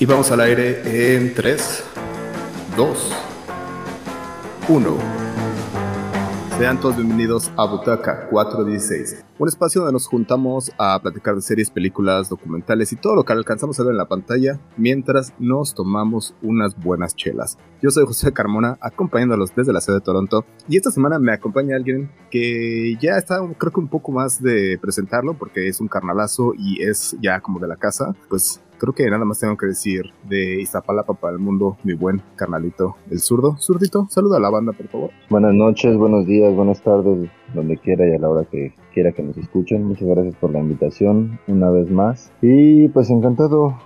Y vamos al aire en 3, 2, 1. Sean todos bienvenidos a Butaca 416, un espacio donde nos juntamos a platicar de series, películas, documentales y todo lo que alcanzamos a ver en la pantalla mientras nos tomamos unas buenas chelas. Yo soy José Carmona, acompañándolos desde la sede de Toronto, y esta semana me acompaña alguien que ya está, creo que un poco más de presentarlo, porque es un carnalazo y es ya como de la casa, pues creo que nada más tengo que decir de Iztapalapa para el mundo, mi buen carnalito, el zurdo. Zurdito, saluda a la banda, por favor. Buenas noches, buenos días, buenas tardes, donde quiera y a la hora que quiera que nos escuchen. Muchas gracias por la invitación una vez más. Y pues encantado,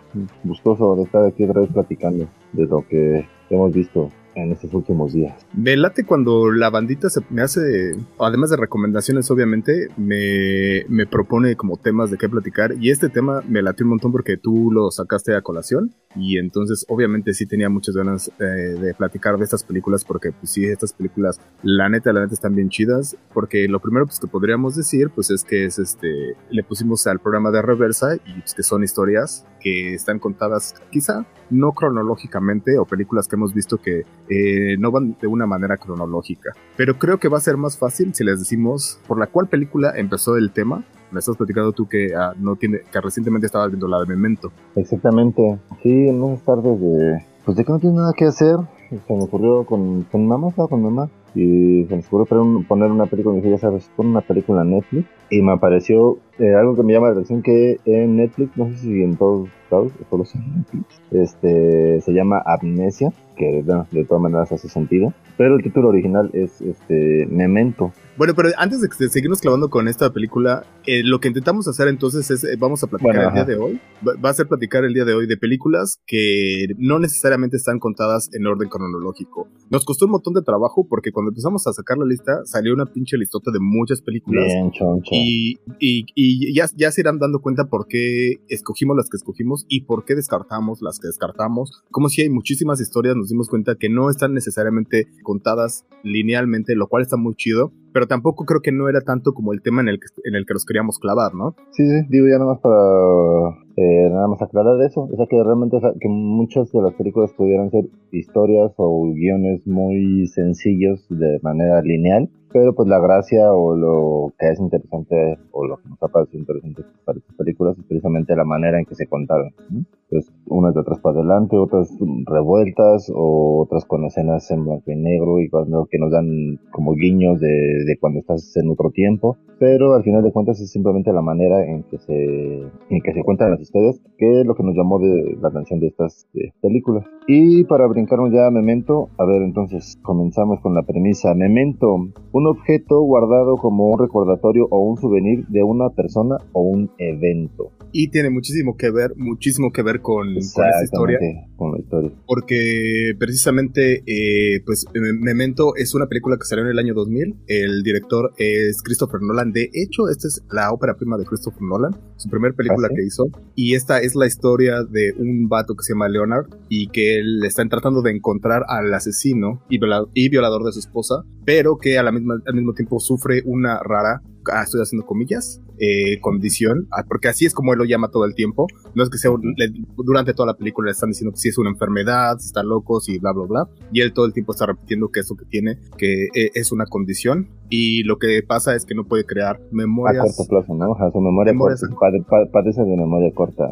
gustoso de estar aquí otra vez platicando de lo que hemos visto en estos últimos días. Me late cuando la bandita se me hace, además de recomendaciones obviamente, me, me propone como temas de qué platicar. Y este tema me late un montón porque tú lo sacaste a colación. Y entonces obviamente sí tenía muchas ganas eh, de platicar de estas películas porque pues sí, estas películas la neta, la neta están bien chidas. Porque lo primero pues que podríamos decir pues es que es este, le pusimos al programa de reversa y pues que son historias que están contadas quizá no cronológicamente o películas que hemos visto que eh, no van de una manera cronológica. Pero creo que va a ser más fácil si les decimos por la cual película empezó el tema. Me estás platicando tú que ah, no tiene, que recientemente estabas viendo la de Memento. Exactamente. Sí, en unas tardes de, pues de que no tiene nada que hacer. Se me ocurrió con, mamá, estaba con mamá y se me ocurrió poner una película dije, ya sabes, pon una película en Netflix y me apareció eh, algo que me llama la atención que en Netflix, no sé si en todos solo este, se llama Amnesia, que de todas maneras hace sentido, pero el título original es este Memento. Bueno, pero antes de, seguirnos clavando con esta película, eh, lo que intentamos hacer entonces es, eh, vamos a platicar el día de hoy, va, a ser platicar el día de hoy de películas que no necesariamente están contadas en orden cronológico. Nos costó un montón de trabajo porque cuando empezamos a sacar la lista salió una pinche listota de muchas películas. Bien, y, y, y, ya, ya se irán dando cuenta por qué escogimos las que escogimos y por qué descartamos las que descartamos. Como si hay muchísimas historias, nos dimos cuenta que no están necesariamente contadas linealmente, lo cual está muy chido pero tampoco creo que no era tanto como el tema en el que, en el que nos queríamos clavar, ¿no? Sí, sí, digo ya nada más para eh, nada más aclarar eso, o sea que realmente que muchas de las películas pudieran ser historias o guiones muy sencillos de manera lineal, pero pues la gracia o lo que es interesante o lo que nos ha parecido interesante para estas películas es precisamente la manera en que se contaron. Entonces, unas de atrás para adelante, otras revueltas o otras con escenas en blanco y negro y cuando que nos dan como guiños de, de cuando estás en otro tiempo, pero al final de cuentas es simplemente la manera en que se en que se cuentan las historias que es lo que nos llamó de la atención de estas películas. Y para brincarnos ya a Memento, a ver entonces comenzamos con la premisa Memento, un objeto guardado como un recordatorio o un souvenir de una persona o un evento. Y tiene muchísimo que ver, muchísimo que ver con, con esta historia. Con la historia. Porque precisamente, eh, pues, Memento es una película que salió en el año 2000. El director es Christopher Nolan. De hecho, esta es la ópera prima de Christopher Nolan, su primera película ¿Ah, que hizo. Y esta es la historia de un vato que se llama Leonard y que él está tratando de encontrar al asesino y violador de su esposa, pero que a la misma al mismo tiempo sufre una rara ah, estoy haciendo comillas, eh, condición, ah, porque así es como él lo llama todo el tiempo. No es que sea, durante toda la película le están diciendo que sí es una enfermedad, si está loco, y bla, bla, bla. Y él todo el tiempo está repitiendo que eso que tiene, que eh, es una condición. Y lo que pasa es que no puede crear memorias. A corto plazo, ¿no? su memoria padece de memoria corta.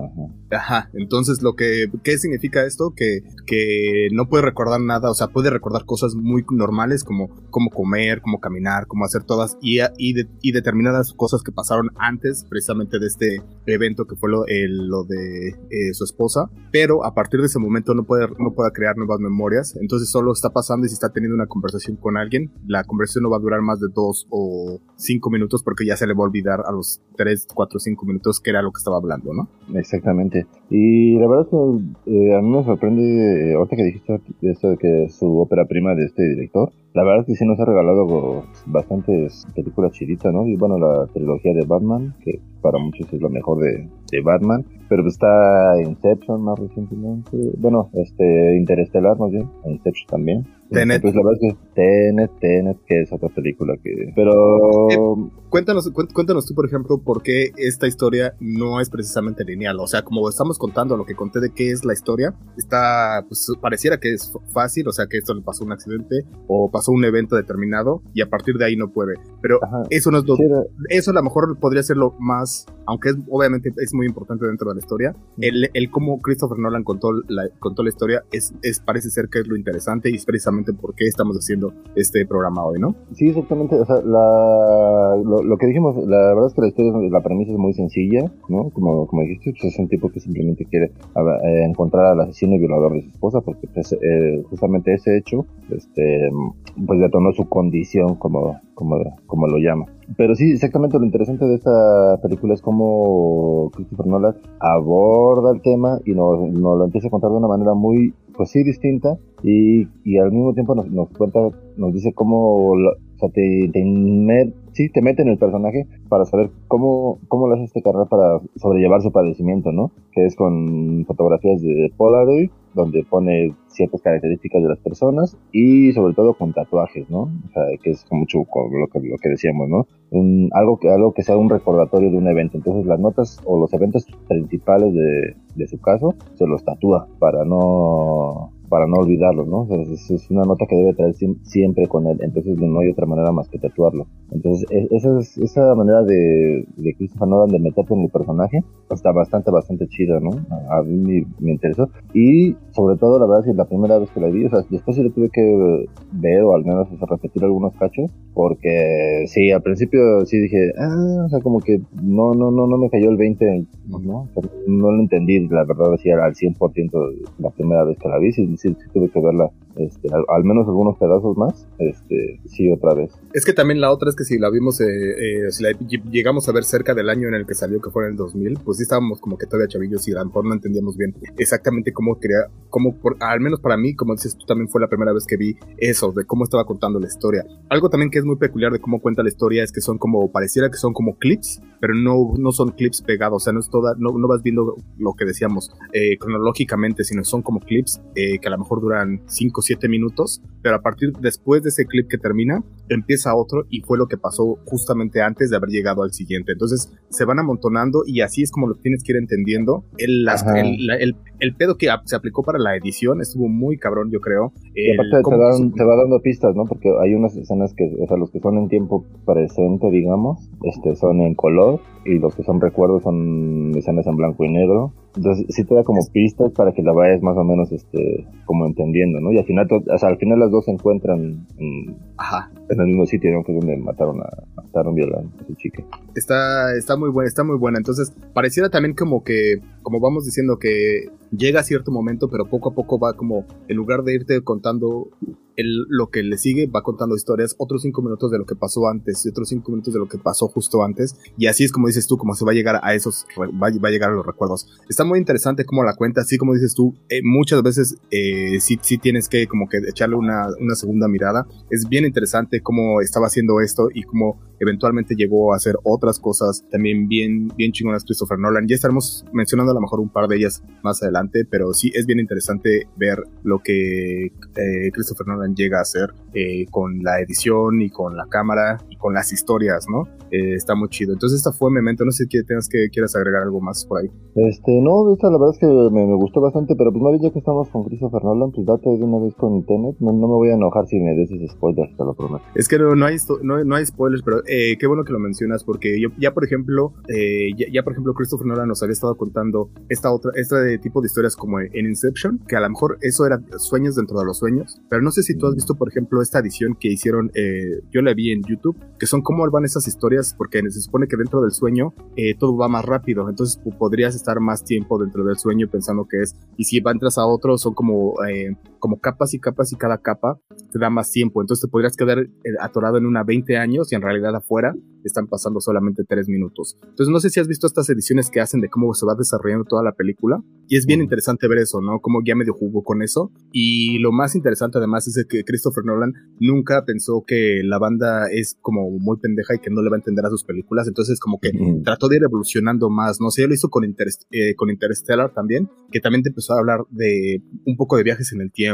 Ajá. Entonces, lo que, ¿qué significa esto? Que, que no puede recordar nada, o sea, puede recordar cosas muy normales como cómo comer, cómo caminar, cómo hacer todas y, y, y determinadas cosas que pasaron antes precisamente de este evento que fue lo, lo de eh, su esposa, pero a partir de ese momento no puede, no puede crear nuevas memorias, entonces solo está pasando y si está teniendo una conversación con alguien, la conversación no va a durar más de dos o cinco minutos porque ya se le va a olvidar a los tres, cuatro, cinco minutos que era lo que estaba hablando, ¿no? Exactamente. Y la verdad es que eh, a mí me sorprende, eh, ahorita que dijiste esto de que su ópera prima de este director, la verdad es que sí nos ha regalado bastantes películas chiditas, ¿no? Y bueno, la trilogía de Batman, que para muchos es lo mejor de, de Batman. Pero está Inception más recientemente. Bueno, este Interestelar más bien. Inception también. Tenet. Pues la verdad es que Tenet, Tenet, que es otra película que... Pero... Eh, cuéntanos, cuéntanos tú, por ejemplo, por qué esta historia no es precisamente lineal. O sea, como estamos contando lo que conté de qué es la historia, está, pues pareciera que es fácil, o sea, que esto le pasó un accidente o pasó un evento determinado y a partir de ahí no puede. Pero eso no es lo... Eso a lo mejor podría ser lo más, aunque es, obviamente es muy importante dentro de la historia, el, el cómo Christopher Nolan contó la, contó la historia es, es, parece ser que es lo interesante y es precisamente por qué estamos haciendo este programa hoy, ¿no? Sí, exactamente. O sea, la, lo, que dijimos, la verdad es que la historia, la premisa es muy sencilla, ¿no? Como, como dijiste, pues es un tipo que simplemente quiere eh, encontrar al asesino y violador de su esposa, porque pues, eh, justamente ese hecho, este, pues detonó su condición como, como, como lo llama. Pero sí, exactamente lo interesante de esta película es cómo Christopher Nolan aborda el tema y nos, lo empieza a contar de una manera muy, pues sí, distinta y, y al mismo tiempo nos, cuenta, nos dice cómo, o sea, sí, te mete en el personaje para saber cómo, cómo le hace este carrera para sobrellevar su padecimiento, ¿no? Que es con fotografías de Polaroid, donde pone ciertas características de las personas y sobre todo con tatuajes, ¿no? O sea, que es mucho lo que, lo que decíamos, ¿no? Algo, que, algo que sea un recordatorio de un evento. Entonces las notas o los eventos principales de, de su caso se los tatúa para no para no olvidarlo, ¿no? es, una nota que debe traer siempre con él, entonces no hay otra manera más que tatuarlo. Entonces, e, esa, esa manera de, de Christopher Nolan de meterte en el personaje está bastante, bastante chida, ¿no? A, mí me, interesó. Y sobre todo, la verdad, es que la primera vez que la vi, o sea, después sí le tuve que ver o al menos repetir algunos cachos, porque sí, al principio sí dije, ah, o sea, como que no, no, no, no me cayó el 20, ¿no? no lo entendí, la verdad, así al 100% la primera vez que la vi, sí, sí, tuve que verla, este, al, menos algunos pedazos más, este, sí, otra vez. Es que también la otra es que si la vimos, eh, eh, si la llegamos a ver cerca del año en el que salió, que fue en el 2000, pues sí estábamos como que todavía chavillos y a lo mejor no entendíamos bien exactamente cómo quería, cómo, por, al menos para mí, como dices tú, también fue la primera vez que vi eso, de cómo estaba contando la historia. Algo también que es muy peculiar de cómo cuenta la historia es que son como, pareciera que son como clips, pero no, no son clips pegados, o sea, no es toda, no, no vas viendo lo que decíamos eh, cronológicamente, sino son como clips que a lo mejor duran 5 o 7 minutos, pero a partir después de ese clip que termina, empieza otro y fue lo que pasó justamente antes de haber llegado al siguiente. Entonces se van amontonando y así es como lo tienes que ir entendiendo. El, el, el, pedo que se aplicó para la edición estuvo muy cabrón, yo creo. Y aparte te, va dando pistas, ¿no? Porque hay unas escenas que, o sea, los que son en tiempo presente, digamos, este, son en color y los que son recuerdos son escenas en blanco y negro. Entonces sí te da como pistas para que la vayas más o menos este como entendiendo, ¿no? Y al final, o sea, al final las dos se encuentran en, Ajá. en el mismo sitio, ¿no? Que es donde mataron a, mataron violando a su chica. Está, está muy buena, está muy buena. Entonces, pareciera también como que, como vamos diciendo que llega a cierto momento, pero poco a poco va como, en lugar de irte contando el, lo que le sigue, va contando historias, otros cinco minutos de lo que pasó antes y otros cinco minutos de lo que pasó justo antes. Y así es como dices tú, como se va a llegar a esos, va, a llegar a los recuerdos. Está muy interesante cómo la cuenta, así como dices tú, eh, muchas veces eh, sí, sí tienes que como que echarle una, una segunda mirada. Es bien interesante cómo estaba haciendo esto y cómo eventualmente llegó a hacer otras cosas también bien, bien chingonas Christopher Nolan. Ya estaremos mencionando a lo mejor un par de ellas más adelante, pero sí es bien interesante ver lo que eh, Christopher Nolan llega a hacer eh, con la edición y con la cámara y con las historias, ¿no? Eh, está muy chido. Entonces esta fue Memento, no sé si tengas que quieras agregar algo más por ahí. Este, no, esta la verdad es que me, gustó bastante, pero pues una vez ya que estamos con Christopher Nolan, pues date de una vez con Tenet, no, no me voy a enojar si me des spoilers, te lo prometo. Es que no, no hay, no, no hay spoilers, pero eh, qué bueno que lo mencionas porque yo, ya por ejemplo, eh, ya, por ejemplo Christopher Nolan nos había estado contando esta otra, este tipo de historias como en Inception, que a lo mejor eso era sueños dentro de los sueños, pero no sé si tú has visto por ejemplo esta edición que hicieron, eh, yo la vi en YouTube, que son cómo van esas historias porque se supone que dentro del sueño todo va más rápido, entonces podrías estar más tiempo dentro del sueño pensando que es, y si entras a otro son como como capas y capas y cada capa te da más tiempo. Entonces te podrías quedar eh, atorado en una 20 años y en realidad afuera están pasando solamente 3 minutos. Entonces no sé si has visto estas ediciones que hacen de cómo se va desarrollando toda la película y es bien interesante ver eso, ¿no? Como ya medio jugó con eso. Y lo más interesante además es que Christopher Nolan nunca pensó que la banda es como muy pendeja y que no le va a entender a sus películas. Entonces como que trató de ir evolucionando más, ¿no? sé, lo hizo con, eh, con Interstellar también, que también te empezó a hablar de un poco de viajes en el tiempo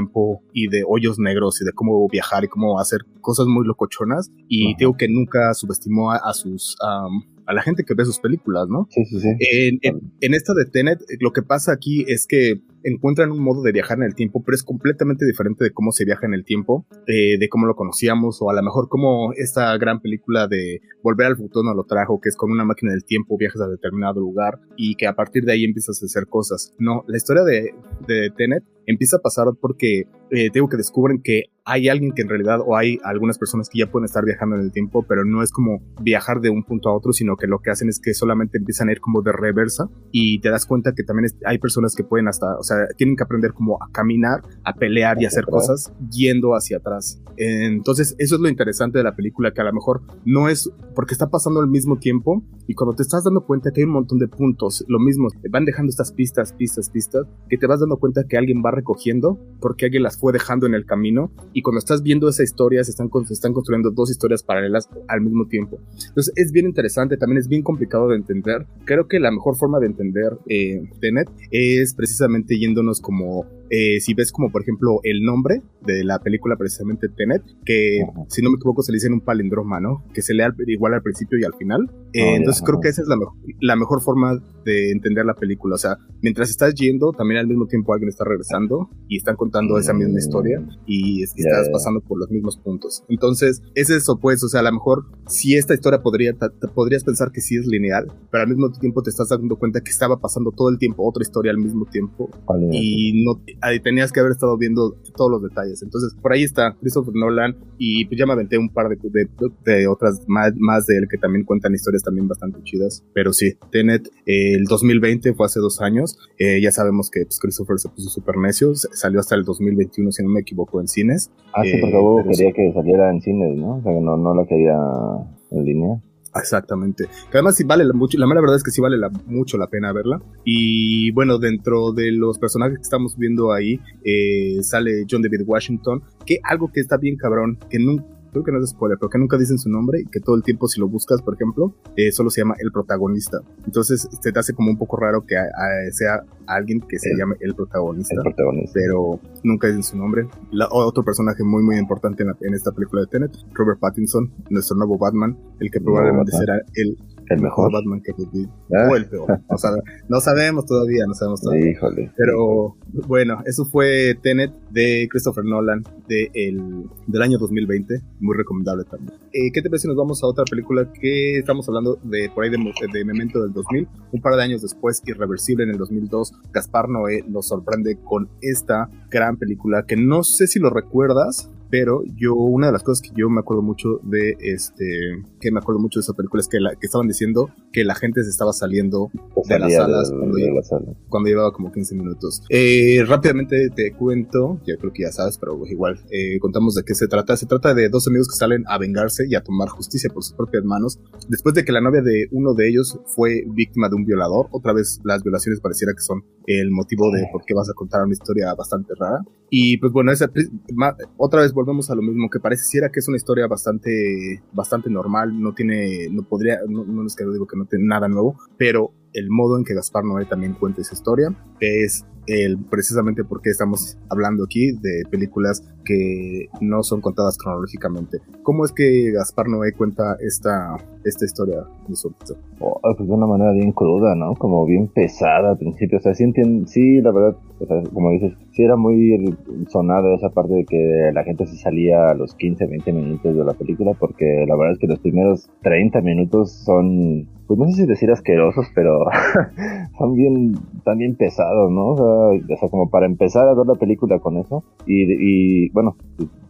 y de hoyos negros y de cómo viajar y cómo hacer cosas muy locochonas. Y digo que nunca subestimó a, sus a la gente que ve sus películas, ¿no? Sí, sí, sí. En, en, esta de Tenet, lo que pasa aquí es que encuentran un modo de viajar en el tiempo, pero es completamente diferente de cómo se viaja en el tiempo, eh, de cómo lo conocíamos, o a lo mejor como esta gran película de Volver al futuro nos lo trajo, que es con una máquina del tiempo, viajas a determinado lugar y que a partir de ahí empiezas a hacer cosas. No, la historia de, de Tenet empieza a pasar porque eh, tengo que descubren que hay alguien que en realidad, o hay algunas personas que ya pueden estar viajando en el tiempo, pero no es como viajar de un punto a otro, sino que lo que hacen es que solamente empiezan a ir como de reversa y te das cuenta que también hay personas que pueden hasta, o sea, tienen que aprender como a caminar, a pelear y hacer cosas yendo hacia atrás. Entonces, eso es lo interesante de la película, que a lo mejor no es porque está pasando al mismo tiempo y cuando te estás dando cuenta que hay un montón de puntos, lo mismo, van dejando estas pistas, pistas, pistas, que te vas dando cuenta que alguien va recogiendo porque alguien las fue dejando en el camino y cuando estás viendo esa historia se están, se están construyendo dos historias paralelas al mismo tiempo. Entonces es bien interesante, también es bien complicado de entender. Creo que la mejor forma de entender eh, Tenet es precisamente yéndonos como eh, si ves como por ejemplo el nombre de la película precisamente Tenet, que si no me equivoco se le dice en un palindroma, ¿no? Que se lea igual al principio y al final. Eh, entonces creo que esa es la, la mejor forma de entender la película. O sea, mientras estás yendo, también al mismo tiempo alguien está regresando y están contando esa misma historia y, estás pasando por los mismos puntos. Entonces, es eso, pues, o sea, a lo mejor si esta historia podría, podrías pensar que sí es lineal, pero al mismo tiempo te estás dando cuenta que estaba pasando todo el tiempo otra historia al mismo tiempo y no tenías que haber estado viendo todos los detalles. Entonces, por ahí está Christopher Nolan y pues ya me aventé un par de, de, otras más, más, de él que también cuentan historias también bastante chidas. Pero sí, Tenet, el 2020 fue hace dos años. Eh, ya sabemos que pues, Christopher se puso súper necio, salió hasta el 2021, si no me equivoco, en cines. Ah, sí, porque eh, quería que saliera en cines, ¿no? O sea, que no, no la quería en línea. Exactamente. Que además sí vale la, mucho, la mala verdad es que sí vale mucho la pena verla. Y bueno, dentro de los personajes que estamos viendo ahí, eh, sale John David Washington, que algo que está bien cabrón, que nunca creo que no es spoiler, pero que nunca dicen su nombre y que todo el tiempo si lo buscas, por ejemplo, eh, solo se llama el protagonista. Entonces se te hace como un poco raro que sea alguien que se llame el protagonista, el protagonista, pero nunca dicen su nombre. otro personaje muy muy importante en, esta película de Tenet, Robert Pattinson, nuestro nuevo Batman, el que probablemente será el el mejor Batman que ah. O el peor. no sabemos todavía, no sabemos todavía. Híjole. Pero bueno, eso fue Tenet de Christopher Nolan de el, del año 2020. Muy recomendable también. Eh, ¿Qué te parece si nos vamos a otra película que estamos hablando de por ahí de, de Memento del 2000? Un par de años después, Irreversible en el 2002, Gaspar Noé nos sorprende con esta gran película que no sé si lo recuerdas, pero yo, una de las cosas que yo me acuerdo mucho de este, que me acuerdo mucho de esa película es que, la, que estaban diciendo que la gente se estaba saliendo de las salas cuando, llevaba como 15 minutos. Eh, rápidamente te cuento, yo creo que ya sabes, pero igual, eh, contamos de qué se trata. Se trata de dos amigos que salen a vengarse y a tomar justicia por sus propias manos después de que la novia de uno de ellos fue víctima de un violador. Otra vez las violaciones pareciera que son el motivo de por qué vas a contar una historia bastante rara. Y pues bueno, esa, otra vez volvemos a lo mismo, que pareciera que es una historia bastante, bastante normal, no tiene, no podría, no, no es que digo que no tiene nada nuevo, pero el modo en que Gaspar Noé también cuenta esa historia es el, precisamente porque estamos hablando aquí de películas que no son contadas cronológicamente. ¿Cómo es que Gaspar Noé cuenta esta, esta historia de su oh, pues de una manera bien cruda, ¿no? Como bien pesada al principio. O sea, sí, sí la verdad, como dices, sí era muy sonado esa parte de que la gente se salía a los 15, 20 minutos de la película, porque la verdad es que los primeros 30 minutos son pues no sé si decir asquerosos, pero son bien, también pesados pesado, ¿no? O sea, como para empezar a ver la película con eso. Y, y bueno,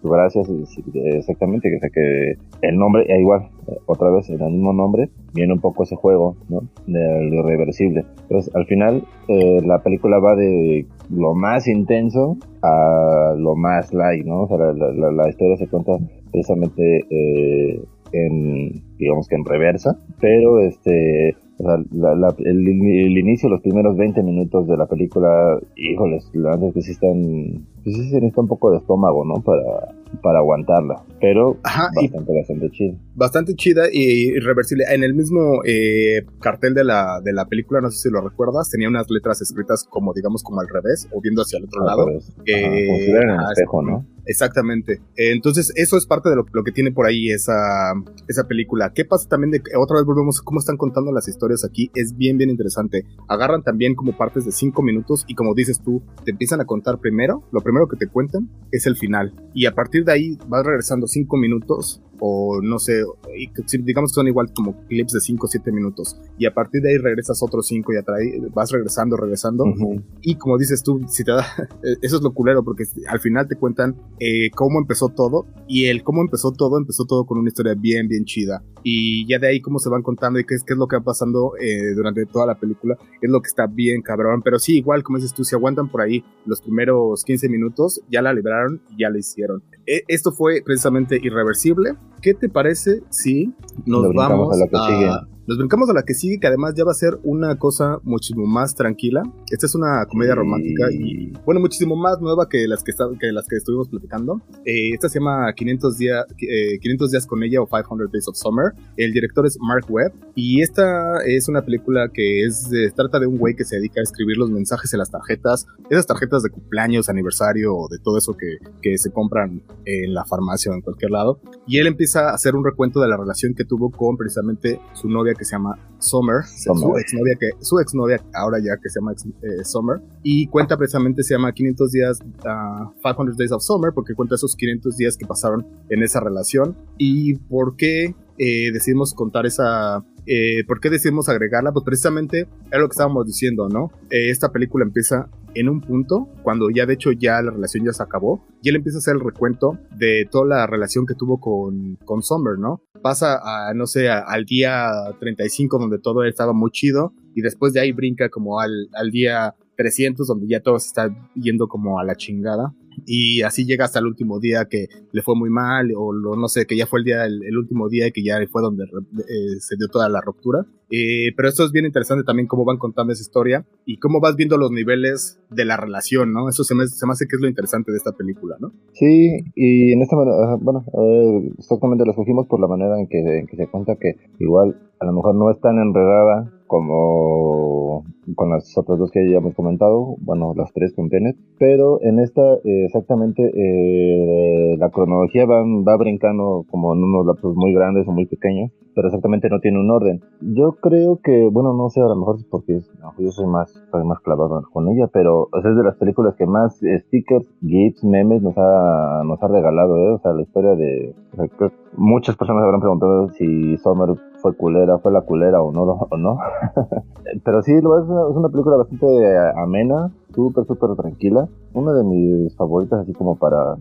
gracias, exactamente, que, que el nombre, e igual, otra vez, el mismo nombre, viene un poco ese juego, ¿no? De lo irreversible. Entonces, al final, eh, la película va de lo más intenso a lo más light, ¿no? O sea, la, la, historia se cuenta precisamente eh, en, digamos que en reversa, pero este, o sea, el, inicio, los primeros 20 minutos de la película, híjoles, la verdad es que sí están, pues sí se necesita un poco de estómago, ¿no? Para, para aguantarla, pero bastante, bastante chida. Bastante chida y irreversible. En el mismo eh, cartel de la, de la película, no sé si lo recuerdas, tenía unas letras escritas como, digamos, como al revés o viendo hacia el otro lado. Eh, en el espejo, ¿no? Exactamente. Entonces, eso es parte de lo, que tiene por ahí esa, esa película. ¿Qué pasa también de otra vez volvemos cómo están contando las historias aquí? Es bien, bien interesante. Agarran también como partes de cinco minutos y como dices tú, te empiezan a contar primero, lo primero que te cuentan es el final. Y a partir de ahí vas regresando cinco minutos o no sé, digamos que son igual como clips de 5 o 7 minutos y a partir de ahí regresas otros 5 y atrae, vas regresando, regresando y como dices tú, si te da, eso es lo culero porque al final te cuentan eh, cómo empezó todo y el cómo empezó todo, empezó todo con una historia bien, bien chida y ya de ahí cómo se van contando y qué es, qué es lo que va pasando eh, durante toda la película, es lo que está bien cabrón, pero sí, igual como dices tú, si aguantan por ahí los primeros 15 minutos, ya la libraron y ya la hicieron. E, esto fue precisamente irreversible. ¿Qué te parece si nos vamos a, la que sigue? Nos brincamos a la que sigue, que además ya va a ser una cosa muchísimo más tranquila. Esta es una comedia romántica y, bueno, muchísimo más nueva que las que, que, las que estuvimos platicando. Eh, esta se llama 500 días, 500 días con ella o 500 Days of Summer. El director es Mark Webb y esta es una película que es trata de un güey que se dedica a escribir los mensajes en las tarjetas, esas tarjetas de cumpleaños, aniversario o de todo eso que, que se compran en la farmacia o en cualquier lado. Y él empieza a hacer un recuento de la relación que tuvo con precisamente su novia que se llama Summer, su exnovia que su exnovia ahora ya que se llama eh, Summer y cuenta precisamente se llama 500 días 500 Days of Summer porque cuenta esos 500 días que pasaron en esa relación. Y por qué eh, decidimos contar esa eh, ¿Por qué decidimos agregarla? Pues precisamente es lo que estábamos diciendo, ¿no? Eh, esta película empieza en un punto, cuando ya de hecho ya la relación ya se acabó, y él empieza a hacer el recuento de toda la relación que tuvo con, con Summer, ¿no? Pasa a, no sé, al día 35 donde todo estaba muy chido, y después de ahí brinca como al, al día 300 donde ya todo se está yendo como a la chingada y así llega hasta el último día que le fue muy mal o no sé, que ya fue el día el, último día y que ya fue donde eh, se dio toda la ruptura. Eh, pero esto es bien interesante también cómo van contando esa historia y cómo vas viendo los niveles de la relación, ¿no? Eso se me, se me hace que es lo interesante de esta película, ¿no? Sí, y en esta manera, bueno, eh, exactamente lo escogimos por la manera en que se cuenta que igual a lo mejor no es tan enredada como con las otras dos que ya hemos comentado, bueno, las tres con Tenet, pero en esta eh, exactamente eh, la cronología va, va brincando como en unos lapsos muy grandes o muy pequeños, pero exactamente no tiene un orden. Yo creo que, bueno, no sé, a lo mejor es porque yo soy más, soy más clavado con ella, pero es de las películas que más stickers, gifs, memes nos ha, nos ha regalado, ¿eh? O sea, la historia de... muchas personas habrán preguntado si Summer fue culera, fue la culera o no, o no. Pero sí, es, una película bastante amena, súper, súper tranquila. Una de mis favoritas, así como para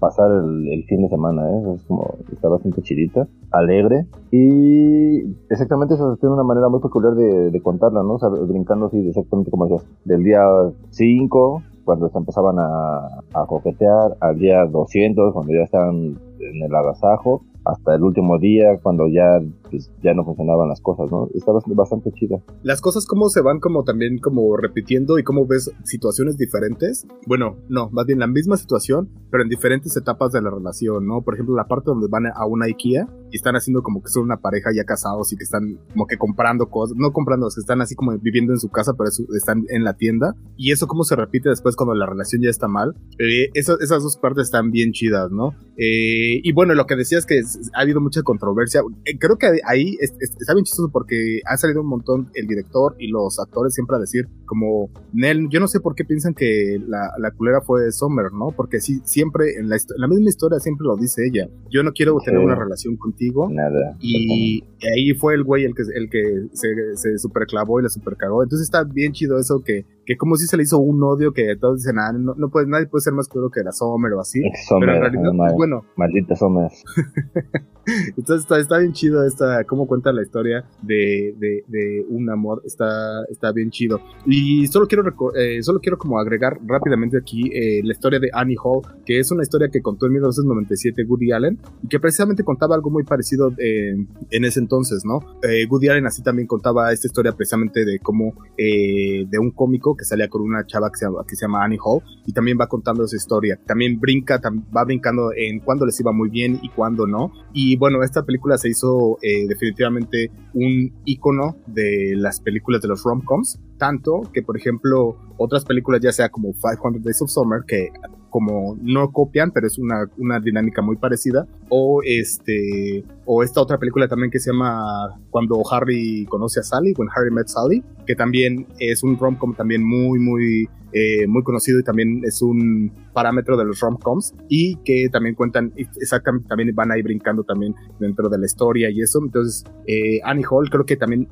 pasar el, fin de semana, ¿eh? Es como, está bastante chidita, alegre. Y exactamente eso tiene una manera muy peculiar de, contarla, ¿no? O sea, brincando así, exactamente como decías, del día 5 cuando se empezaban a, a, coquetear, al día 200, cuando ya estaban en el agasajo, hasta el último día cuando ya pues, ya no funcionaban las cosas, ¿no? Está bastante chida. Las cosas como se van como también como repitiendo y cómo ves situaciones diferentes. Bueno, no, más bien la misma situación, pero en diferentes etapas de la relación, ¿no? Por ejemplo, la parte donde van a una IKEA y están haciendo como que son una pareja ya casados y que están como que comprando cosas, no comprando, que están así como viviendo en su casa, pero están en la tienda. Y eso cómo se repite después cuando la relación ya está mal. Eh, esas, dos partes están bien chidas, ¿no? Eh, y bueno, lo que decías que ha habido mucha controversia. Eh, creo que ahí está bien chistoso porque ha salido un montón el director y los actores siempre a decir como, Nel, yo no sé por qué piensan que la, la culera fue Summer, ¿no? Porque sí, siempre en la, la, misma historia siempre lo dice ella. Yo no quiero tener una relación contigo. Nada. Y, ahí fue el güey el que, el que se, se superclavó y la supercagó. Entonces está bien chido eso que que como si se le hizo un odio que todos dicen, ah, no, no puede, nadie puede ser más crudo que la Sommer o así. pero en realidad, bueno. Maldita Sommer. Entonces está, está, bien chido esta, cómo cuenta la historia de, de, de un amor, está, está bien chido. Y solo quiero, eh, solo quiero como agregar rápidamente aquí eh, la historia de Annie Hall, que es una historia que contó en 1997 Woody Allen y que precisamente contaba algo muy parecido eh, en ese entonces, ¿no? Eh, Woody Allen así también contaba esta historia precisamente de cómo, eh, de un cómico que salía con una chava que se, llama, que se llama Annie Hall y también va contando esa historia. También brinca, va brincando en cuándo les iba muy bien y cuándo no. Y bueno, esta película se hizo definitivamente un icono de las películas de los rom-coms, tanto que por ejemplo otras películas ya sea como 500 Days of Summer que como no copian, pero es una, una dinámica muy parecida. O este, o esta otra película también que se llama Cuando Harry conoce a Sally, When Harry Met Sally, que también es un rom-com también muy, muy, eh, muy conocido y también es un parámetro de los rom-coms y que también cuentan, exactamente, también van ahí brincando también dentro de la historia y eso. Entonces, eh, Annie Hall creo que también,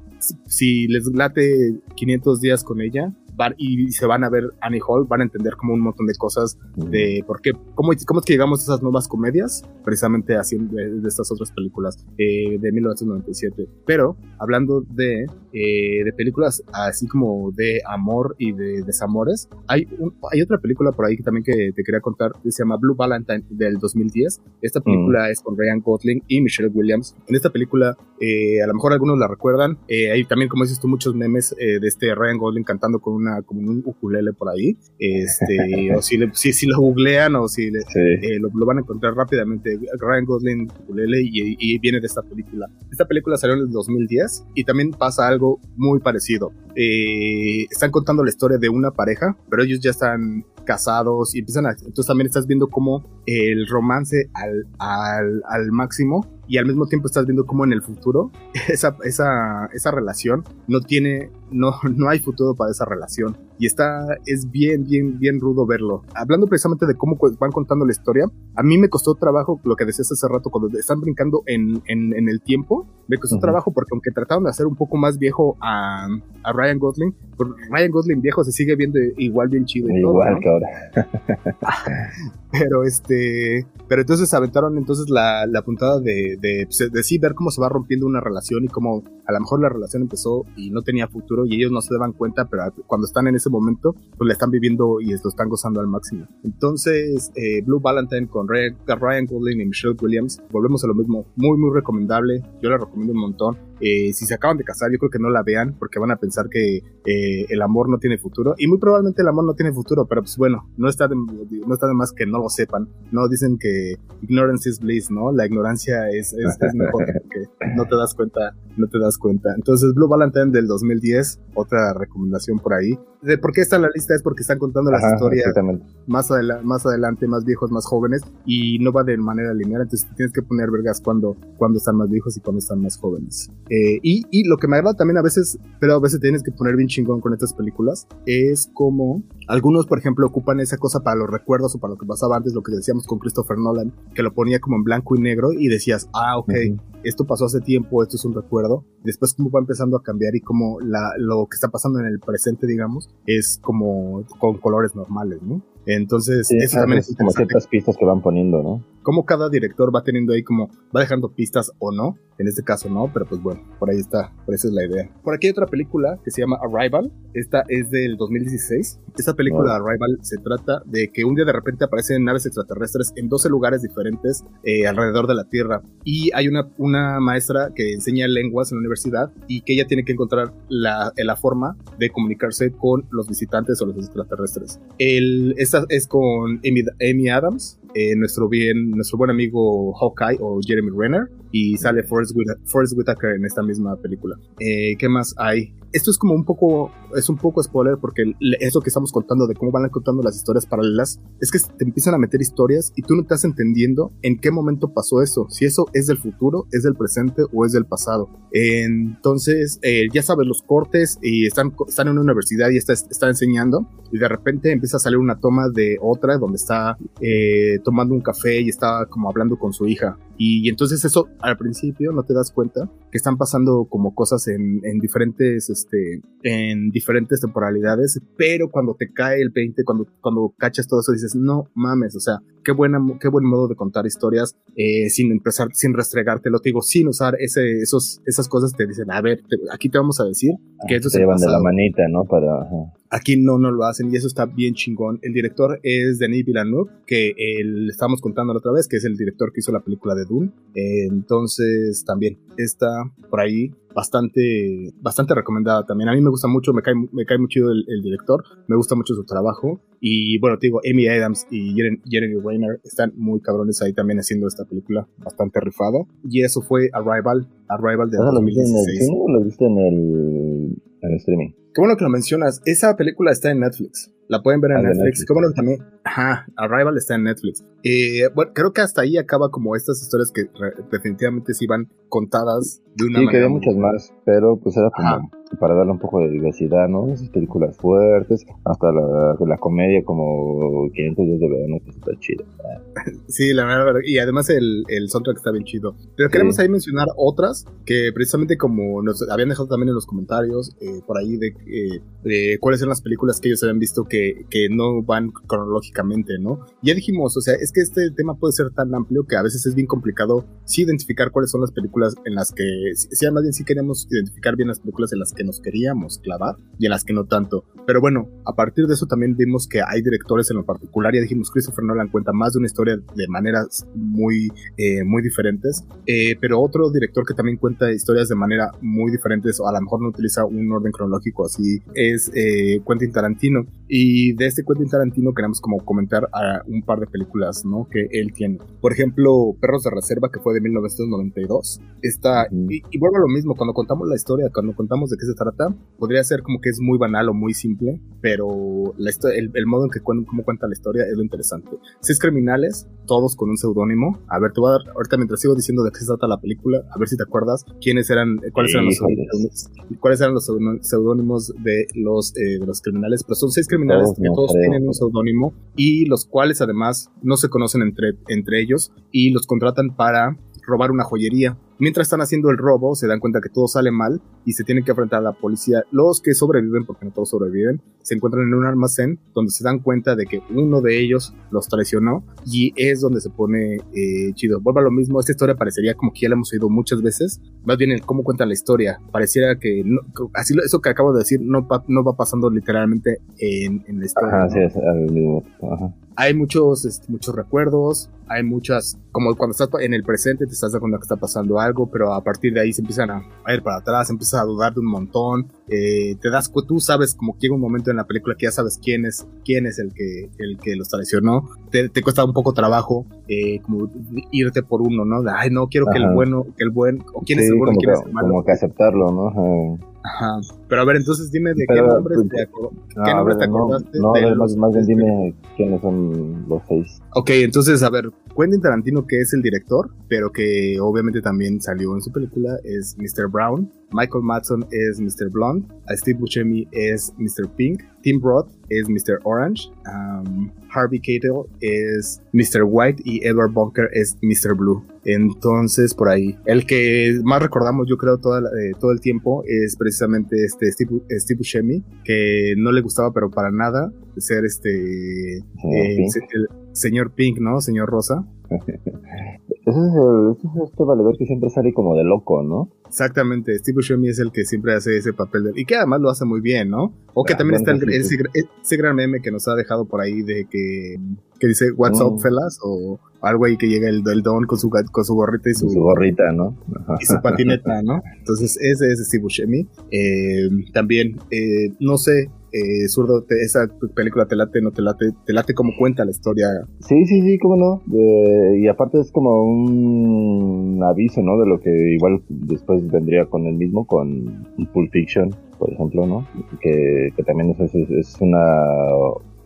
si les late 500 días con ella, y se van a ver Annie Hall, van a entender como un montón de cosas de por qué, cómo, cómo es que llegamos a esas nuevas comedias, precisamente haciendo de, estas otras películas eh, de 1997. Pero hablando de, eh, de películas así como de amor y de desamores, hay, hay otra película por ahí que también que te quería contar, que se llama Blue Valentine del 2010. Esta película es con Ryan Gosling y Michelle Williams. En esta película, eh, a lo mejor algunos la recuerdan, hay también, como dices tú, muchos memes de este Ryan Gosling cantando con una, como un ukulele por ahí, este, o si, si, si, lo googlean o si eh, lo, van a encontrar rápidamente, Ryan Gosling ukulele y, viene de esta película. Esta película salió en el 2010 y también pasa algo muy parecido. Eh, están contando la historia de una pareja, pero ellos ya están casados y empiezan a... Entonces también estás viendo cómo el romance al, al, al máximo y al mismo tiempo estás viendo cómo en el futuro esa, esa, esa relación no tiene, no, no hay futuro para esa relación. Y está, es bien, bien, bien rudo verlo. Hablando precisamente de cómo van contando la historia, a mí me costó trabajo lo que decías hace rato, cuando están brincando en, en, en el tiempo, me costó trabajo porque aunque trataron de hacer un poco más viejo a, a Ryan Gosling, pues Ryan Gosling viejo se sigue viendo igual bien chido. igual que ahora. pero este, pero entonces aventaron entonces la, la puntada de, de, pues, de, sí ver cómo se va rompiendo una relación y cómo a lo mejor la relación empezó y no tenía futuro y ellos no se daban cuenta, pero cuando están en ese momento, pues la están viviendo y lo están gozando al máximo. Entonces, eh, Blue Valentine con Ryan, Gosling y Michelle Williams, volvemos a lo mismo, muy muy recomendable, yo la recomiendo un montón. Eh, si se acaban de casar, yo creo que no la vean porque van a pensar que eh, el amor no tiene futuro y muy probablemente el amor no tiene futuro, pero pues bueno, no está de, no está de más que no lo sepan, no dicen que ignorance is bliss, ¿no? La ignorancia es, es, es mejor porque no te das cuenta, no te das cuenta. Entonces, Blue Valentine del 2010, otra recomendación por ahí. De por qué está en la lista es porque están contando las historias más, más adelante, más viejos, más jóvenes y no va de manera lineal, entonces tienes que poner vergas cuando, cuando están más viejos y cuando están más jóvenes. Eh, y, y lo que me agrada también a veces, pero a veces tienes que poner bien chingón con estas películas, es como algunos, por ejemplo, ocupan esa cosa para los recuerdos o para lo que pasaba antes, lo que decíamos con Christopher Nolan, que lo ponía como en blanco y negro y decías, ah, ok, esto pasó hace tiempo, esto es un recuerdo. Después cómo va empezando a cambiar y como la, lo que está pasando en el presente, digamos, es como con colores normales, ¿no? Entonces, eso también es como ciertas pistas que van poniendo, ¿no? Como cada director va teniendo ahí como, va dejando pistas o no, en este caso no, pero pues bueno, por ahí está, por eso es la idea. Por aquí hay otra película que se llama Arrival, esta es del 2016. Esta película Arrival se trata de que un día de repente aparecen naves extraterrestres en 12 lugares diferentes eh, alrededor de la Tierra y hay una, una maestra que enseña lenguas en la universidad y que ella tiene que encontrar la, la forma de comunicarse con los visitantes o los extraterrestres. El, es con Amy, Adams, eh, nuestro, bien, nuestro buen amigo Hawkeye o Jeremy Renner, y sale Forrest, Whitaker en esta misma película. Eh, ¿Qué más hay? esto es como un poco, es un poco spoiler porque eso que estamos contando de cómo van contando las historias paralelas, es que te empiezan a meter historias y tú no estás entendiendo en qué momento pasó eso, si eso es del futuro, es del presente o es del pasado. Entonces, eh, ya sabes, los cortes y están, están en una universidad y está, está enseñando y de repente empieza a salir una toma de otra donde está eh, tomando un café y está como hablando con su hija Y, entonces eso al principio no te das cuenta que están pasando como cosas en, en, diferentes, este, en diferentes temporalidades, pero cuando te cae el 20, cuando, cuando cachas todo eso, dices, no mames, o sea, qué, buena, qué buen modo de contar historias eh, sin empezar, sin restregarte, lo digo, sin usar ese, esos, esas cosas, te dicen, a ver, aquí te vamos a decir que esto se llevan de la manita, ¿no? Para... Aquí no, no lo hacen y eso está bien chingón. El director es Denis Villeneuve, que le estábamos contando la otra vez, que es el director que hizo la película de Dune. entonces también está por ahí bastante, bastante recomendada también. A mí me gusta mucho, me cae, me cae muy chido el, director, me gusta mucho su trabajo. Y bueno, te digo, Amy Adams y Jeremy Rayner están muy cabrones ahí también haciendo esta película bastante rifada. Y eso fue Arrival, Arrival de 2016. ¿Lo viste en el, en el streaming? Qué bueno que lo mencionas. Esa película está en Netflix. La pueden ver en ah, Netflix. Qué bueno que también. Ajá, Arrival está en Netflix. Eh, bueno, creo que hasta ahí acaba como estas historias que definitivamente sí van contadas de una sí, manera. Sí, muchas más, pero pues era como para darle un poco de diversidad, ¿no? Esas películas fuertes, hasta la, la comedia como 500 días de verano, que está chido. Sí, la verdad, y además el, el soundtrack está bien chido. Pero queremos ahí mencionar otras que precisamente como nos habían dejado también en los comentarios eh, por ahí de, de, cuáles son las películas que ellos habían visto que, que no van cronológicamente, ¿no? Ya dijimos, o sea, es que este tema puede ser tan amplio que a veces es bien complicado sí identificar cuáles son las películas en las que, si, más bien sí queremos identificar bien las películas en las que nos queríamos clavar y en las que no tanto. Pero bueno, a partir de eso también vimos que hay directores en lo particular, ya dijimos, Christopher Nolan cuenta más de una historia de maneras muy, eh, muy diferentes, eh, pero otro director que también cuenta historias de manera muy diferentes, o a lo mejor no utiliza un orden cronológico así, es eh, Quentin Tarantino. Y de este Quentin Tarantino queremos como comentar a un par de películas, ¿no? Que él tiene. Por ejemplo, Perros de Reserva, que fue de 1992. Está, y, y vuelvo a lo mismo, cuando contamos la historia, cuando contamos de qué se trata, podría ser como que es muy banal o muy simple, pero la el, el, modo en que cómo cuenta la historia es lo interesante. Seis criminales, todos con un seudónimo. A ver, te voy a dar, ahorita mientras sigo diciendo de qué se trata la película, a ver si te acuerdas quiénes eran, cuáles eran los seudónimos, cuáles eran los seudónimos de los, eh, de los criminales, pero son seis criminales que todos tienen un seudónimo y los cuales además no se conocen entre, entre ellos y los contratan para robar una joyería. Mientras están haciendo el robo, se dan cuenta que todo sale mal y se tienen que enfrentar a la policía. Los que sobreviven, porque no todos sobreviven, se encuentran en un almacén donde se dan cuenta de que uno de ellos los traicionó y es donde se pone eh, chido. Vuelvo a lo mismo, esta historia parecería como que ya la hemos oído muchas veces, más bien el cómo cuentan la historia. Pareciera que, así eso que acabo de decir no, no va pasando literalmente en, en la historia. Hay muchos, este, muchos recuerdos, hay muchas, como cuando estás en el presente te estás dando cuenta que está pasando algo, pero a partir de ahí se empiezan a, ir para atrás, empiezas a dudar de un montón, eh, te das tú sabes como que llega un momento en la película que ya sabes quién es, quién es el que, el que los traicionó, te, te cuesta un poco trabajo eh, como irte por uno, ¿no? De, ay, no, quiero que el bueno, que el buen, o quién es el bueno quién es el malo. Como que aceptarlo, ¿no? Ajá. Pero a ver, entonces dime de qué nombre pues, te, ¿qué nombre te acordaste. No, de más bien dime quiénes son los seis. Ok, entonces, a ver, Quentin Tarantino, que es el director, pero que obviamente también salió en su película, es Mr. Brown. Michael Madsen es Mr. Blonde. Steve Buscemi es Mr. Pink. Tim Roth es Mr. Orange. Um, Harvey Keitel es Mr. White y Edward Bunker es Mr. Blue. Entonces, por ahí. El que más recordamos, yo creo, toda eh, todo el tiempo es precisamente este Steve, Steve Buscemi, que no le gustaba, pero para nada, ser este. Eh, el señor Pink, ¿no? Señor Rosa. Ese es, el, este valedor que siempre sale como de loco, ¿no? Exactamente, Steve Buscemi es el que siempre hace ese papel de, y que además lo hace muy bien, ¿no? O que ah, también está el, ese, gran meme que nos ha dejado por ahí de que, que dice What's up, mm. fellas o algo ahí que llega el, el don con su, con su gorrita y su, gorrita, ¿no? Y su patineta, ¿no? Entonces ese es Steve Buscemi. Eh, también, eh, no sé, eh, zurdo, esa película te late, no te late, te late como cuenta la historia. Sí, sí, sí, cómo no. y aparte es como un aviso, ¿no? De lo que igual después vendría con el mismo, con Pulp Fiction, por ejemplo, ¿no? Que, también es, es, una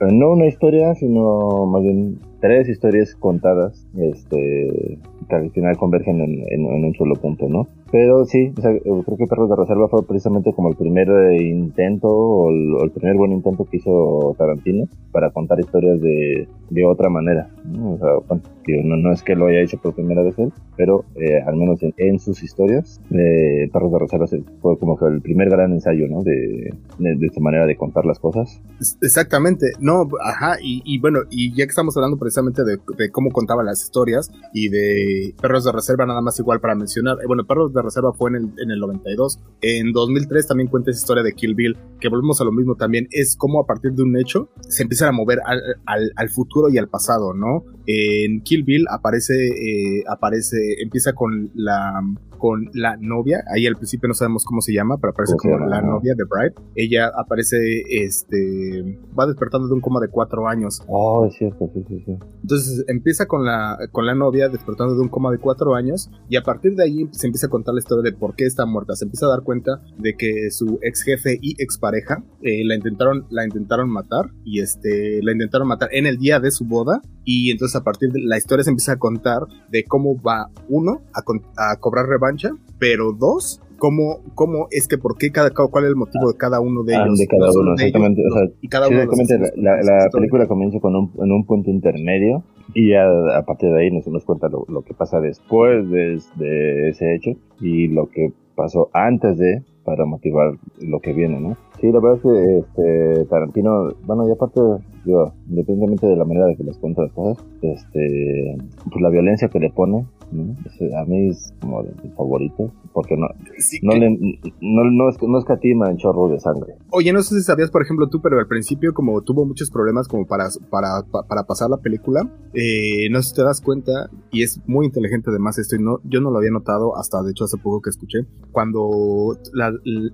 no una historia, sino más bien tres historias contadas, este, que al final convergen en, un solo punto, ¿no? Pero sí, creo que Perros de Reserva fue precisamente como el primer eh, intento o el, primer buen intento que hizo Tarantino para contar historias de, de otra manera. ¿no? O sea, no, es que lo haya hecho por primera vez él, pero eh, al menos en, sus historias, eh, Perros de Reserva fue como que el primer gran ensayo ¿no? de, de, esta manera de contar las cosas. Exactamente, no, ajá, y, bueno, y ya que estamos hablando precisamente de, de, cómo contaba las historias y de Perros de Reserva, nada más igual para mencionar, bueno, Perros de reserva fue en el, en el 92. En 2003 también cuenta esa historia de Kill Bill, que volvemos a lo mismo también, es como a partir de un hecho se empiezan a mover al, al, al futuro y al pasado, ¿no? En Kill Bill aparece, eh, aparece, empieza con la con la novia. Ahí al principio no sabemos cómo se llama, pero aparece como la novia de Bride. Ella aparece, este, va despertando de un coma de cuatro años. Oh, es cierto, sí, sí, sí. Entonces empieza con la, con la novia despertando de un coma de cuatro años y a partir de ahí se empieza a contar la historia de por qué está muerta. Se empieza a dar cuenta de que su ex jefe y ex pareja eh, la intentaron, la intentaron matar y este, la intentaron matar en el día de su boda y entonces a partir de la historia se empieza a contar de cómo va uno a, a cobrar revancha, pero dos cómo, cómo es que por qué cada cuál es el motivo de cada uno de ah, ellos. de cada uno, exactamente. o sea, y cada uno la, la, película comienza con un, en un punto intermedio y ya a partir de ahí nos, nos cuenta lo, lo que pasa después de, de, ese hecho y lo que pasó antes de para motivar lo que viene, ¿no? Sí, la verdad es que este, Tarantino, bueno, y aparte, digo, independientemente de la manera de que les cuenta las cosas, este, pues la violencia que le pone, a mí es como de mi favorito, porque no, no, le, no, no, es, no escatima en chorro de sangre. Oye, no sé si sabías, por ejemplo, tú, pero al principio, como tuvo muchos problemas como para, para, para pasar la película, eh, no sé si te das cuenta, y es muy inteligente además esto, y no, yo no lo había notado hasta, de hecho, hace poco que escuché, cuando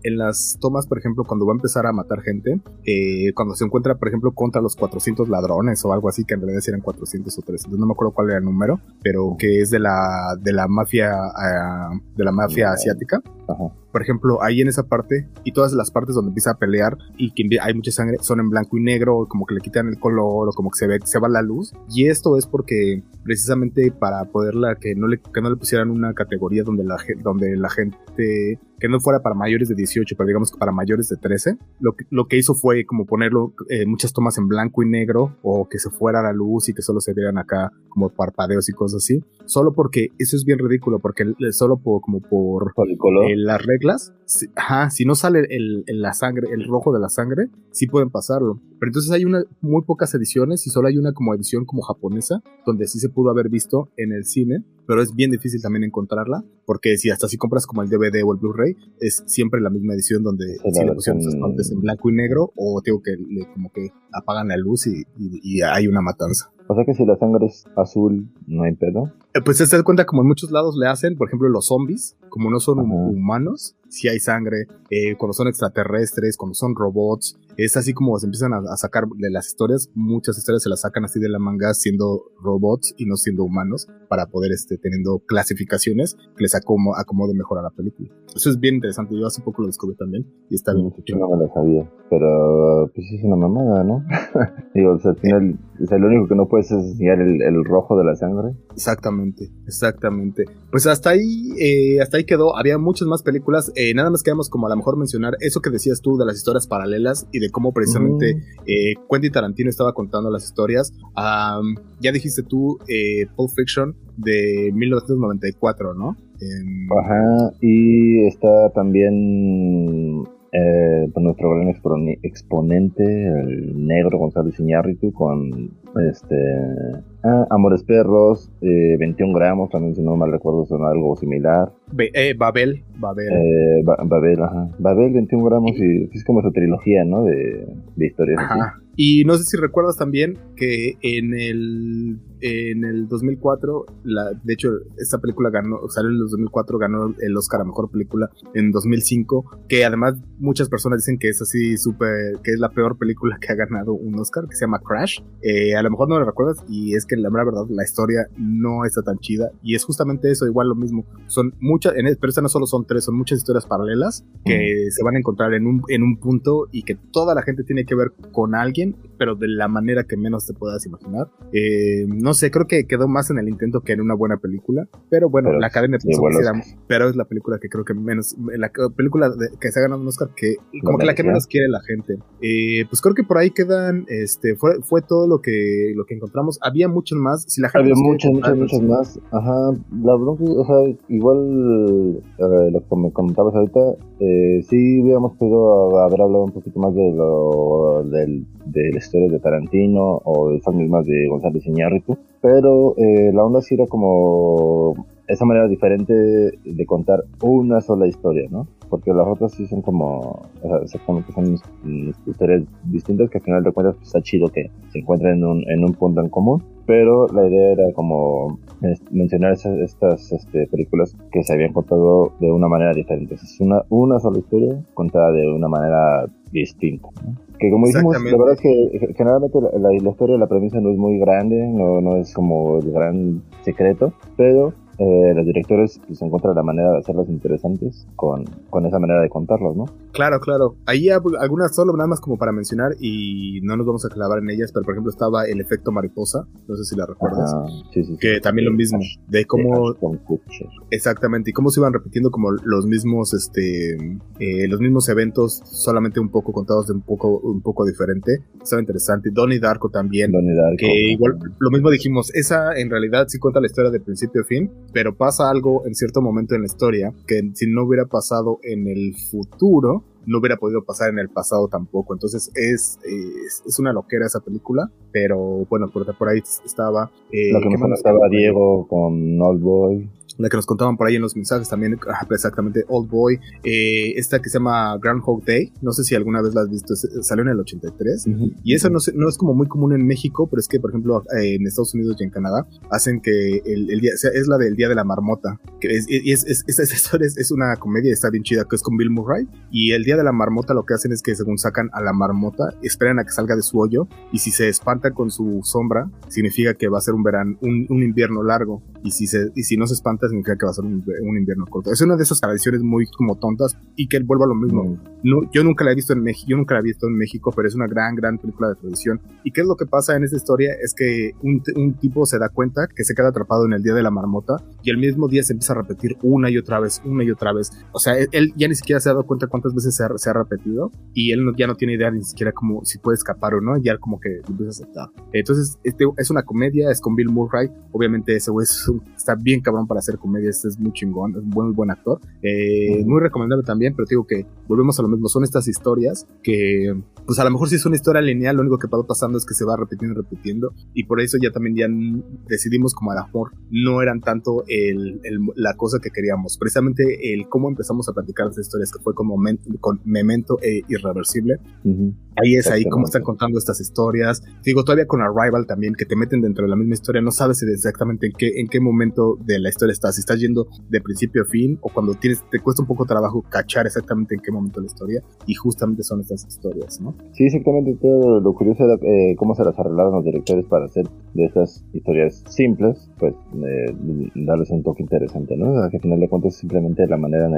en las tomas, por ejemplo, cuando va a empezar a matar gente, eh, cuando se encuentra, por ejemplo, contra los 400 ladrones o algo así, que en realidad eran 400 o 300, no me acuerdo cuál era el número, pero que es de la, de la mafia, uh, de la mafia asiática. Ajá por ejemplo, ahí en esa parte y todas las partes donde empieza a pelear y que hay mucha sangre son en blanco y negro, como que le quitan el color o como que se ve se va la luz. Y esto es porque precisamente para poderla que no le que no le pusieran una categoría donde la donde la gente que no fuera para mayores de 18, pero digamos que para mayores de 13, lo que, lo que hizo fue como ponerlo eh, muchas tomas en blanco y negro o que se fuera la luz y que solo se vieran acá como parpadeos y cosas así, solo porque eso es bien ridículo, porque solo por, como por, el color. Eh, las reglas, si, ajá, si no sale el, la sangre, el rojo de la sangre, sí pueden pasarlo. Pero entonces hay una, muy pocas ediciones y solo hay una como edición como japonesa, donde sí se pudo haber visto en el cine, pero es bien difícil también encontrarla, porque si hasta si compras como el DVD o el Blu-ray, es siempre la misma edición donde sí, le pusieron esas partes en blanco y negro, o tengo que le, como que apagan la luz y, y hay una matanza. O sea que si la sangre es azul, no hay pedo. Eh, pues se da cuenta como en muchos lados le hacen, por ejemplo los zombies, como no son humanos, si hay sangre, eh, cuando son extraterrestres, cuando son robots, es así como se empiezan a, sacar de las historias, muchas historias se las sacan así de la manga siendo robots y no siendo humanos, para poder, este, teniendo clasificaciones que les acomo, acomode mejor a la película. Eso es bien interesante, yo hace poco lo descubrí también y está bien. Yo no me lo sabía, pero pues es una mamada, ¿no? Digo, o sea, al final, es lo único que no puedes es enseñar el, el rojo de la sangre. Exactamente, exactamente. Pues hasta ahí, eh, hasta ahí quedó. Había muchas más películas. Eh, nada más quedamos como a lo mejor mencionar eso que decías tú de las historias paralelas y de cómo precisamente mm. eh, Quentin Tarantino estaba contando las historias. ya dijiste tú eh, Pulp Fiction de 1994, ¿no? Ajá, y está también eh, pues nuestro gran exponente, el negro Gonzalo Iñárritu, con este ah, Amores Perros, eh, 21 gramos, también si no mal recuerdo son algo similar. eh, Babel, Babel. Eh, Babel, ajá. Babel, 21 gramos y es como esa trilogía, ¿no? De, de historias. Ajá. Y no sé si recuerdas también que en el, en el 2004, la, de hecho, esta película ganó, salió en el 2004, ganó el Oscar a Mejor Película en 2005, que además muchas personas dicen que es así súper, que es la peor película que ha ganado un Oscar, que se llama Crash. Eh, a lo mejor no lo recuerdas y es que la verdad la historia no está tan chida y es justamente eso, igual lo mismo. Son muchas, pero esta no solo son tres, son muchas historias paralelas que se van a encontrar en un, en un punto y que toda la gente tiene que ver con alguien pero de la manera que menos te puedas imaginar. Eh, no sé, creo que quedó más en el intento que en una buena película, pero bueno, la Academia pensó que pero es la película que creo que menos, la película que se ha ganado un Oscar que como que la que menos quiere la gente. Eh, pues creo que por ahí quedan, este, fue, fue todo lo que, lo que encontramos. Había muchos más, si la gente Había muchas, muchas, muchas más. Ajá, la o sea, igual eh, lo que me comentabas ahorita, eh, sí hubiéramos podido haber hablado un poquito más de lo del, de la historia de Tarantino o de esas mismas de González Iñárritu, pero eh, la onda sí era como esa manera diferente de contar una sola historia, ¿no? Porque las otras sí son como, o sea, son historias distintas que al final de cuentas pues, está chido que se encuentren en un, en un punto en común, pero la idea era como mencionar esas, estas este, películas que se habían contado de una manera diferente. Es una, una sola historia contada de una manera distinta. Que como dijimos, la verdad es que generalmente la, la, historia, la premisa no es muy grande, no, no es como el gran secreto, pero eh, los directores pues encuentran la manera de hacerlas interesantes con, con esa manera de contarlos, ¿no? Claro, claro. Ahí algunas solo nada más como para mencionar y no nos vamos a clavar en ellas, pero por ejemplo estaba el efecto mariposa, no sé si la recuerdas, sí, sí, que también lo mismo, de cómo exactamente y cómo se iban repitiendo como los mismos, este, eh, los mismos eventos, solamente un poco contados de un poco, un poco diferente. Estaba interesante. Donnie Darko también, Donnie Darko, que igual lo mismo dijimos, esa en realidad sí cuenta la historia de principio a fin pero pasa algo en cierto momento en la historia que si no hubiera pasado en el futuro, no hubiera podido pasar en el pasado tampoco. Entonces es, es, una loquera esa película, pero bueno, por, por ahí estaba... Eh, Lo que me estaba Diego con Old Boy la que nos contaban por ahí en los mensajes también, ah, exactamente, Old Boy, eh, esta que se llama Groundhog Day, no sé si alguna vez la has visto, salió en el 83, y esa no, no, es como muy común en México, pero es que, por ejemplo, en Estados Unidos y en Canadá, hacen que el, día, o sea, es la del Día de la Marmota, que es, es, es, es, es una comedia, está bien chida, que es con Bill Murray, y el Día de la Marmota lo que hacen es que según sacan a la marmota, esperan a que salga de su hoyo, y si se espanta con su sombra, significa que va a ser un verano, un, un invierno largo, y si, se, y si no se espanta, significa que va a ser un, invierno corto. Es una de esas tradiciones muy como tontas y que él vuelva a lo mismo. Mm. No, yo nunca la he visto en México, yo nunca la he visto en México, pero es una gran, gran película de tradición. ¿Y qué es lo que pasa en esta historia? Es que un, tipo se da cuenta que se queda atrapado en el día de la marmota y el mismo día se empieza a repetir una y otra vez, una y otra vez. O sea, él, ya ni siquiera se ha dado cuenta cuántas veces se ha, repetido y él ya no tiene idea ni siquiera como si puede escapar o no, ya como que lo empieza a aceptar. Entonces, este, es una comedia, es con Bill Murray. Obviamente ese güey está bien cabrón para hacer comedia, este es muy chingón, es un buen, buen actor. Eh, muy recomendable también, pero digo que volvemos a lo mismo, son estas historias que, pues a lo mejor si es una historia lineal, lo único que va pasando es que se va repitiendo y repitiendo, y por eso ya también ya decidimos como a lo mejor no eran tanto el, la cosa que queríamos, precisamente el cómo empezamos a platicar las historias, que fue como con Memento e Irreversible. Ahí es ahí cómo están contando estas historias. Digo, todavía con Arrival también, que te meten dentro de la misma historia, no sabes exactamente en qué, en qué momento de la historia estás, si estás yendo de principio a fin o cuando tienes, te cuesta un poco trabajo cachar exactamente en qué momento de la historia y justamente son estas historias, ¿no? Sí, exactamente. Todo lo curioso era eh, cómo se las arreglaron los directores para hacer de estas historias simples, pues eh, darles un toque interesante, ¿no? que al final de cuentas simplemente la manera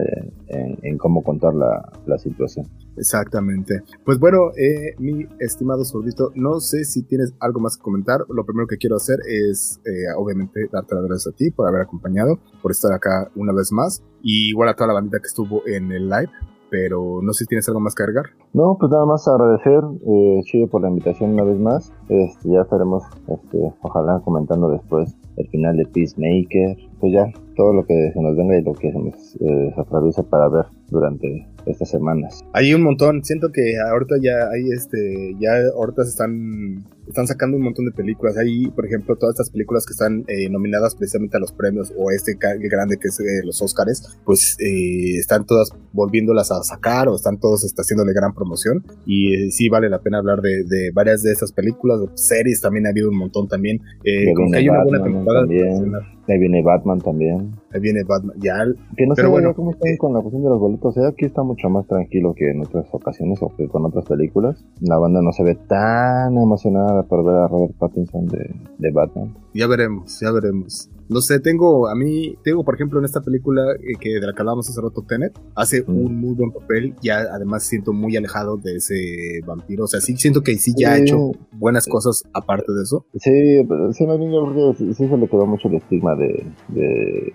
en, cómo contar la, la situación. Exactamente. Pues bueno, eh, mi estimado sordito, no sé si tienes algo más que comentar. Lo primero que quiero hacer es, eh, obviamente, darte las gracias a ti por haber acompañado, por estar acá una vez más. Y igual a toda la bandita que estuvo en el live. Pero no sé si tienes algo más que agregar. No, pues nada más agradecer, eh, Chido, por la invitación una vez más. Este, ya estaremos, este, ojalá, comentando después el final de Peacemaker. Pues ya, todo lo que se nos venga y lo que se nos eh, atraviesa para ver durante estas semanas. Hay un montón, siento que ahorita ya hay este, ya ahorita se están, están sacando un montón de películas. Hay, por ejemplo, todas estas películas que están eh, nominadas precisamente a los premios o este grande que es eh, los Oscars, pues eh, están todas volviéndolas a sacar o están todos está haciéndole gran promoción y sí vale la pena hablar de, de, varias de esas películas, series también ha habido un montón también. como que hay una buena temporada. Ahí viene Batman también. Ahí viene Batman. Ya. Que no sé bueno, cómo están con la cuestión de los boletos. aquí está mucho más tranquilo que en otras ocasiones o que con otras películas. La banda no se ve tan emocionada por ver a Robert Pattinson de, de Batman. Ya veremos, ya veremos. No sé, tengo, a mí, tengo por ejemplo en esta película eh, que de la que hablábamos hace rato, Tenet, hace mm. un muy buen papel, ya además siento muy alejado de ese vampiro, o sea, sí siento que sí ya ha hecho buenas cosas aparte de eso. Sí, pero sí, me vino sí, sí se le quedó mucho el estigma de, de,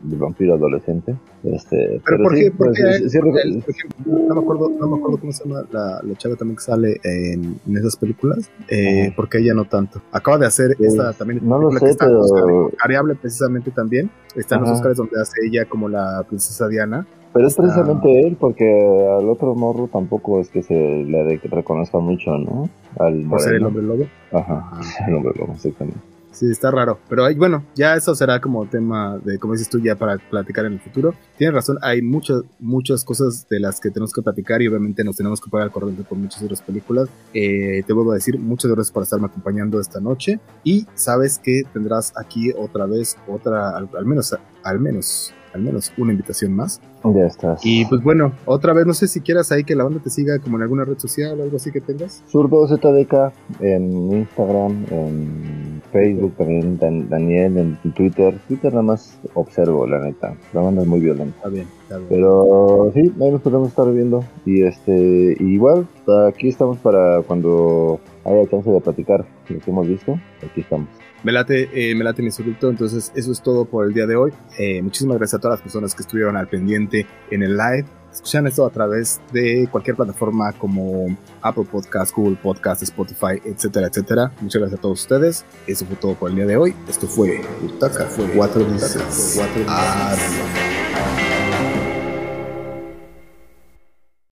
del vampiro adolescente. Este, pero, ¿por qué? Pues, no, me acuerdo, no me acuerdo cómo se llama la, la chava también que sale en, en esas películas, eh, porque ella no tanto. Acaba de hacer esta también. No lo sé, pero... Variable precisamente también. Está en los Oscars donde hace ella como la princesa Diana. Pero es precisamente él, porque al otro morro tampoco es que se le reconozca mucho, ¿no? Al ¿Por ser el hombre lobo? Ajá, el hombre lobo, exactamente. Sí, está raro. Pero hay, bueno, ya eso será como tema de, como dices tú, ya para platicar en el futuro. Tienes razón, hay muchas, muchas cosas de las que tenemos que platicar y obviamente nos tenemos que pagar al corriente por muchas otras películas. Eh, te vuelvo a decir, muchas gracias por estarme acompañando esta noche. Y sabes que tendrás aquí otra vez, otra, al menos, al menos al menos una invitación más. Ya estás. Y pues bueno, otra vez, no sé si quieras ahí que la banda te siga como en alguna red social o algo así que tengas. ZDK en Instagram, en Facebook también, Daniel en Twitter. Twitter nada más observo, la neta. La banda es muy violenta. Está bien, está bien. Pero sí, ahí nos podemos estar viendo. Y este, igual, aquí estamos para cuando haya chance de platicar lo que hemos visto. Aquí estamos. Me late, eh, me late mi insulto, entonces eso es todo por el día de hoy. Eh, muchísimas gracias a todas las personas que estuvieron al pendiente en el live. Escuchan esto a través de cualquier plataforma como Apple Podcast, Google Podcast, Spotify, etcétera, etcétera. Muchas gracias a todos ustedes. Eso fue todo por el día de hoy. Esto fue Butaca, fue 4 Adiós.